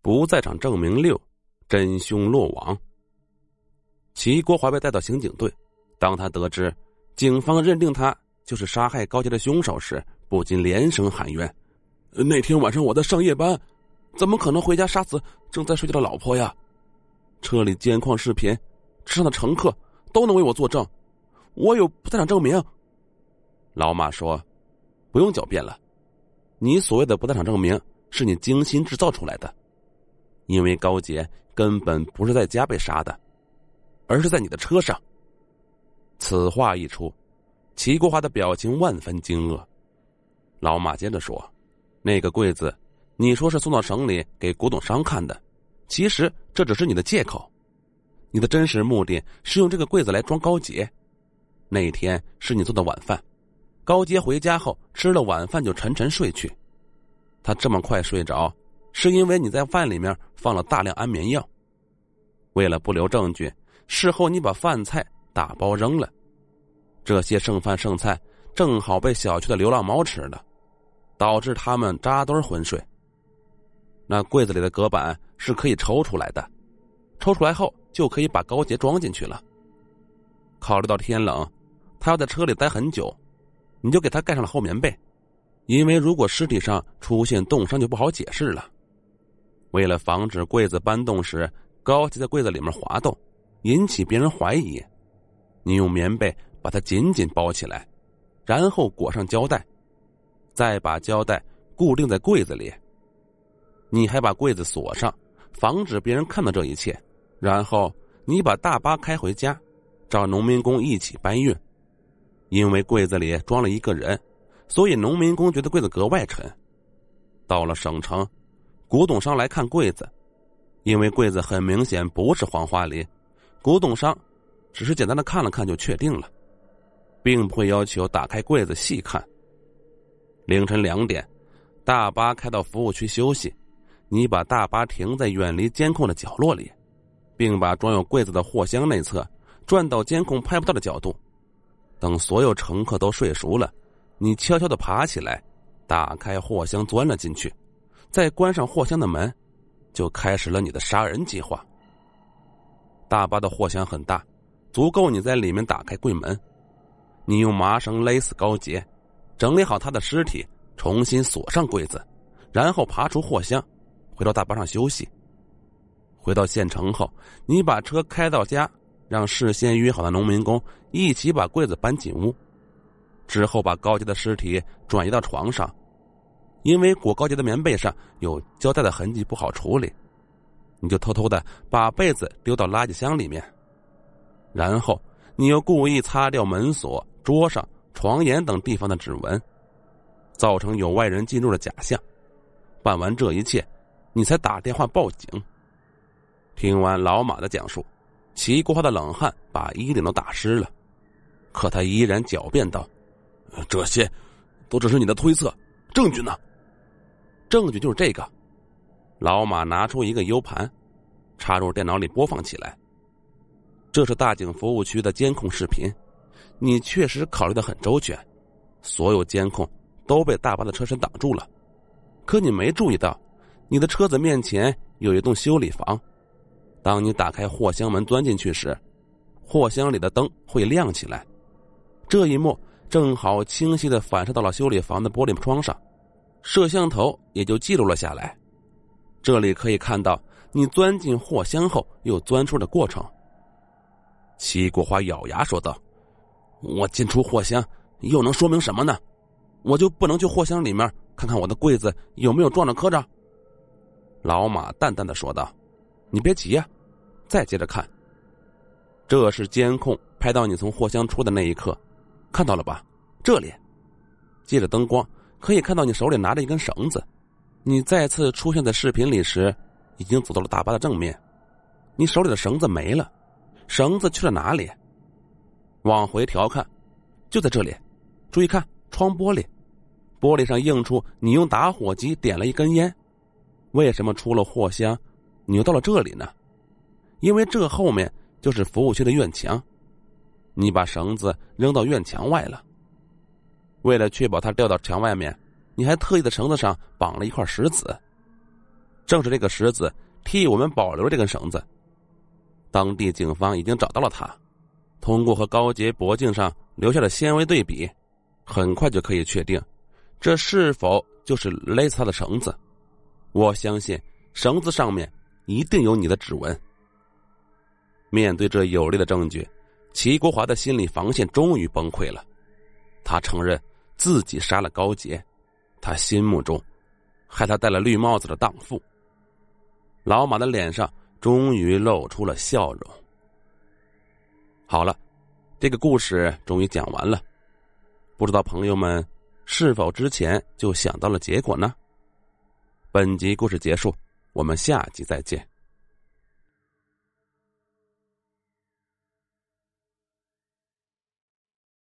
不在场证明六，真凶落网。齐国华被带到刑警队，当他得知警方认定他就是杀害高杰的凶手时，不禁连声喊冤：“那天晚上我在上夜班，怎么可能回家杀死正在睡觉的老婆呀？车里监控视频，车上的乘客都能为我作证，我有不在场证明。”老马说：“不用狡辩了，你所谓的不在场证明是你精心制造出来的，因为高杰根本不是在家被杀的。”而是在你的车上。此话一出，齐国华的表情万分惊愕。老马接着说：“那个柜子，你说是送到省里给古董商看的，其实这只是你的借口。你的真实目的是用这个柜子来装高杰。那一天是你做的晚饭，高杰回家后吃了晚饭就沉沉睡去。他这么快睡着，是因为你在饭里面放了大量安眠药。为了不留证据。”事后你把饭菜打包扔了，这些剩饭剩菜正好被小区的流浪猫吃了，导致它们扎堆昏睡。那柜子里的隔板是可以抽出来的，抽出来后就可以把高杰装进去了。考虑到天冷，他要在车里待很久，你就给他盖上了厚棉被，因为如果尸体上出现冻伤就不好解释了。为了防止柜子搬动时高级在柜子里面滑动。引起别人怀疑，你用棉被把它紧紧包起来，然后裹上胶带，再把胶带固定在柜子里。你还把柜子锁上，防止别人看到这一切。然后你把大巴开回家，找农民工一起搬运。因为柜子里装了一个人，所以农民工觉得柜子格外沉。到了省城，古董商来看柜子，因为柜子很明显不是黄花梨。古董商只是简单的看了看就确定了，并不会要求打开柜子细看。凌晨两点，大巴开到服务区休息，你把大巴停在远离监控的角落里，并把装有柜子的货箱内侧转到监控拍不到的角度。等所有乘客都睡熟了，你悄悄的爬起来，打开货箱钻了进去，再关上货箱的门，就开始了你的杀人计划。大巴的货箱很大，足够你在里面打开柜门。你用麻绳勒死高杰，整理好他的尸体，重新锁上柜子，然后爬出货箱，回到大巴上休息。回到县城后，你把车开到家，让事先约好的农民工一起把柜子搬进屋，之后把高杰的尸体转移到床上，因为裹高洁的棉被上有胶带的痕迹，不好处理。你就偷偷的把被子丢到垃圾箱里面，然后你又故意擦掉门锁、桌上、床沿等地方的指纹，造成有外人进入的假象。办完这一切，你才打电话报警。听完老马的讲述，齐国华的冷汗把衣领都打湿了，可他依然狡辩道：“这些都只是你的推测，证据呢？证据就是这个。”老马拿出一个 U 盘，插入电脑里播放起来。这是大井服务区的监控视频，你确实考虑的很周全，所有监控都被大巴的车身挡住了。可你没注意到，你的车子面前有一栋修理房。当你打开货箱门钻进去时，货箱里的灯会亮起来。这一幕正好清晰的反射到了修理房的玻璃窗上，摄像头也就记录了下来。这里可以看到你钻进货箱后又钻出的过程。齐国华咬牙说道：“我进出货箱又能说明什么呢？我就不能去货箱里面看看我的柜子有没有撞着磕着？”老马淡淡的说道：“你别急呀，再接着看。这是监控拍到你从货箱出的那一刻，看到了吧？这里，借着灯光可以看到你手里拿着一根绳子。”你再次出现在视频里时，已经走到了大巴的正面，你手里的绳子没了，绳子去了哪里？往回调看，就在这里。注意看窗玻璃，玻璃上映出你用打火机点了一根烟。为什么出了货箱，你又到了这里呢？因为这后面就是服务区的院墙，你把绳子扔到院墙外了。为了确保它掉到墙外面。你还特意的绳子上绑了一块石子，正是这个石子替我们保留了这根绳子。当地警方已经找到了他，通过和高杰脖颈上留下的纤维对比，很快就可以确定，这是否就是勒死他的绳子。我相信绳子上面一定有你的指纹。面对这有力的证据，齐国华的心理防线终于崩溃了。他承认自己杀了高杰，他心目中害他戴了绿帽子的荡妇。老马的脸上终于露出了笑容。好了，这个故事终于讲完了，不知道朋友们是否之前就想到了结果呢？本集故事结束，我们下集再见。